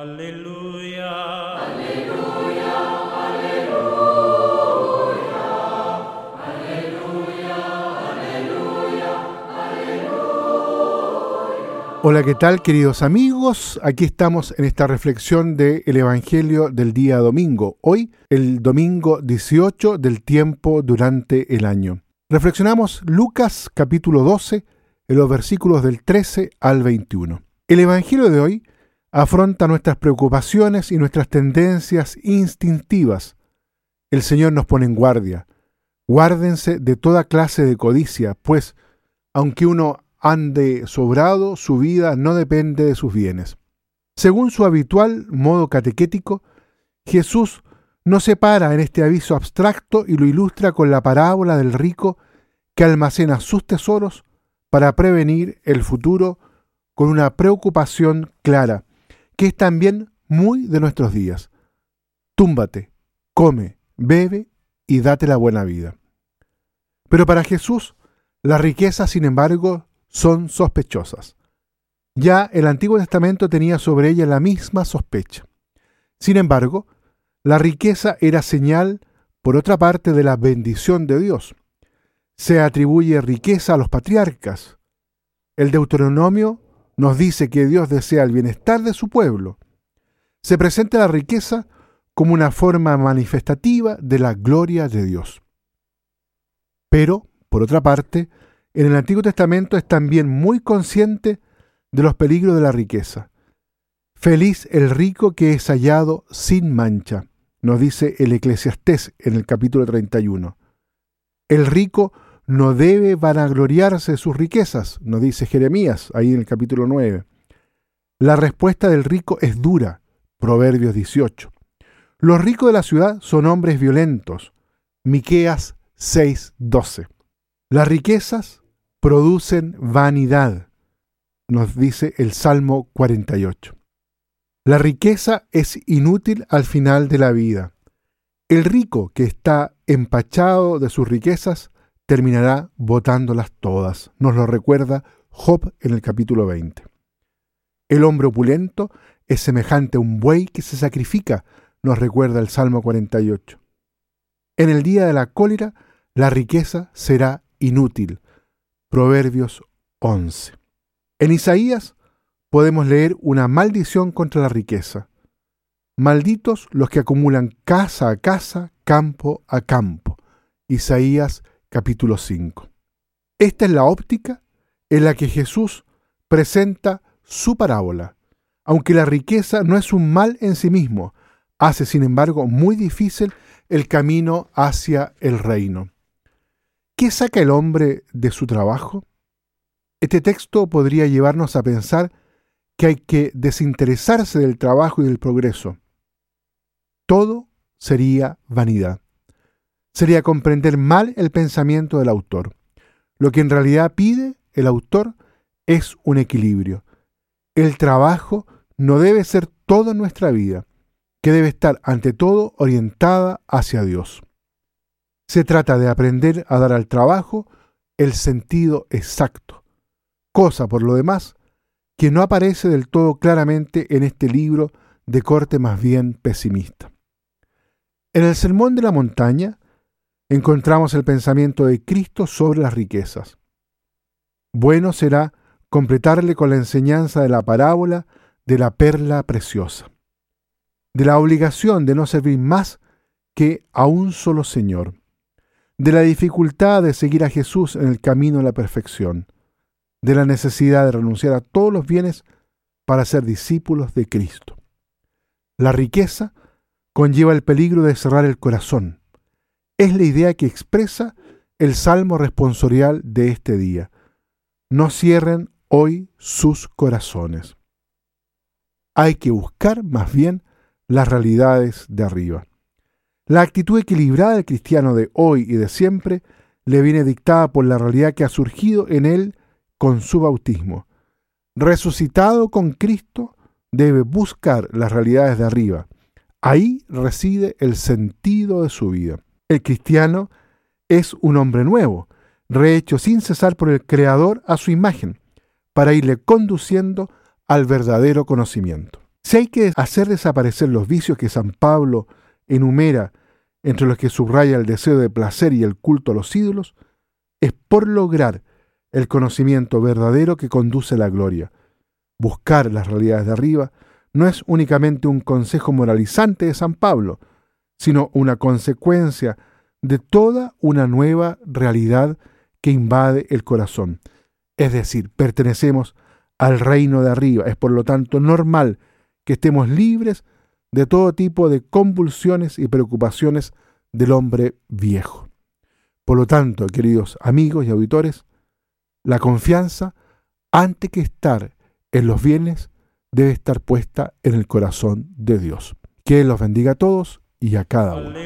Aleluya. Hola, ¿qué tal queridos amigos? Aquí estamos en esta reflexión del Evangelio del día domingo. Hoy, el domingo 18 del tiempo durante el año. Reflexionamos Lucas capítulo 12, en los versículos del 13 al 21. El Evangelio de hoy afronta nuestras preocupaciones y nuestras tendencias instintivas. El Señor nos pone en guardia. Guárdense de toda clase de codicia, pues, aunque uno ande sobrado, su vida no depende de sus bienes. Según su habitual modo catequético, Jesús no se para en este aviso abstracto y lo ilustra con la parábola del rico que almacena sus tesoros para prevenir el futuro con una preocupación clara, que es también muy de nuestros días. Túmbate, come, bebe y date la buena vida. Pero para Jesús, la riqueza, sin embargo, son sospechosas. Ya el Antiguo Testamento tenía sobre ella la misma sospecha. Sin embargo, la riqueza era señal, por otra parte, de la bendición de Dios. Se atribuye riqueza a los patriarcas. El Deuteronomio nos dice que Dios desea el bienestar de su pueblo. Se presenta la riqueza como una forma manifestativa de la gloria de Dios. Pero, por otra parte, en el Antiguo Testamento es también muy consciente de los peligros de la riqueza. Feliz el rico que es hallado sin mancha, nos dice el Eclesiastés en el capítulo 31. El rico no debe vanagloriarse de sus riquezas, nos dice Jeremías ahí en el capítulo 9. La respuesta del rico es dura, Proverbios 18. Los ricos de la ciudad son hombres violentos, Miqueas 6:12. Las riquezas producen vanidad, nos dice el Salmo 48. La riqueza es inútil al final de la vida. El rico que está empachado de sus riquezas terminará botándolas todas. Nos lo recuerda Job en el capítulo 20. El hombre opulento es semejante a un buey que se sacrifica, nos recuerda el Salmo 48. En el día de la cólera, la riqueza será inútil, Proverbios 11. En Isaías podemos leer una maldición contra la riqueza. Malditos los que acumulan casa a casa, campo a campo. Isaías capítulo 5. Esta es la óptica en la que Jesús presenta su parábola. Aunque la riqueza no es un mal en sí mismo, hace sin embargo muy difícil el camino hacia el reino. ¿Qué saca el hombre de su trabajo? Este texto podría llevarnos a pensar que hay que desinteresarse del trabajo y del progreso. Todo sería vanidad. Sería comprender mal el pensamiento del autor. Lo que en realidad pide el autor es un equilibrio. El trabajo no debe ser toda nuestra vida, que debe estar ante todo orientada hacia Dios. Se trata de aprender a dar al trabajo el sentido exacto, cosa por lo demás que no aparece del todo claramente en este libro de corte más bien pesimista. En el Sermón de la Montaña encontramos el pensamiento de Cristo sobre las riquezas. Bueno será completarle con la enseñanza de la parábola de la perla preciosa, de la obligación de no servir más que a un solo Señor, de la dificultad de seguir a Jesús en el camino a la perfección, de la necesidad de renunciar a todos los bienes para ser discípulos de Cristo. La riqueza conlleva el peligro de cerrar el corazón. Es la idea que expresa el salmo responsorial de este día. No cierren hoy sus corazones. Hay que buscar más bien las realidades de arriba. La actitud equilibrada del cristiano de hoy y de siempre le viene dictada por la realidad que ha surgido en él con su bautismo. Resucitado con Cristo, debe buscar las realidades de arriba. Ahí reside el sentido de su vida. El cristiano es un hombre nuevo, rehecho sin cesar por el Creador a su imagen, para irle conduciendo al verdadero conocimiento. Si hay que hacer desaparecer los vicios que San Pablo enumera, entre los que subraya el deseo de placer y el culto a los ídolos, es por lograr el conocimiento verdadero que conduce a la gloria. Buscar las realidades de arriba no es únicamente un consejo moralizante de San Pablo, sino una consecuencia de toda una nueva realidad que invade el corazón. Es decir, pertenecemos al reino de arriba. Es por lo tanto normal que estemos libres de todo tipo de convulsiones y preocupaciones del hombre viejo. Por lo tanto, queridos amigos y auditores, la confianza, antes que estar en los bienes, debe estar puesta en el corazón de Dios. Que los bendiga a todos y a cada uno.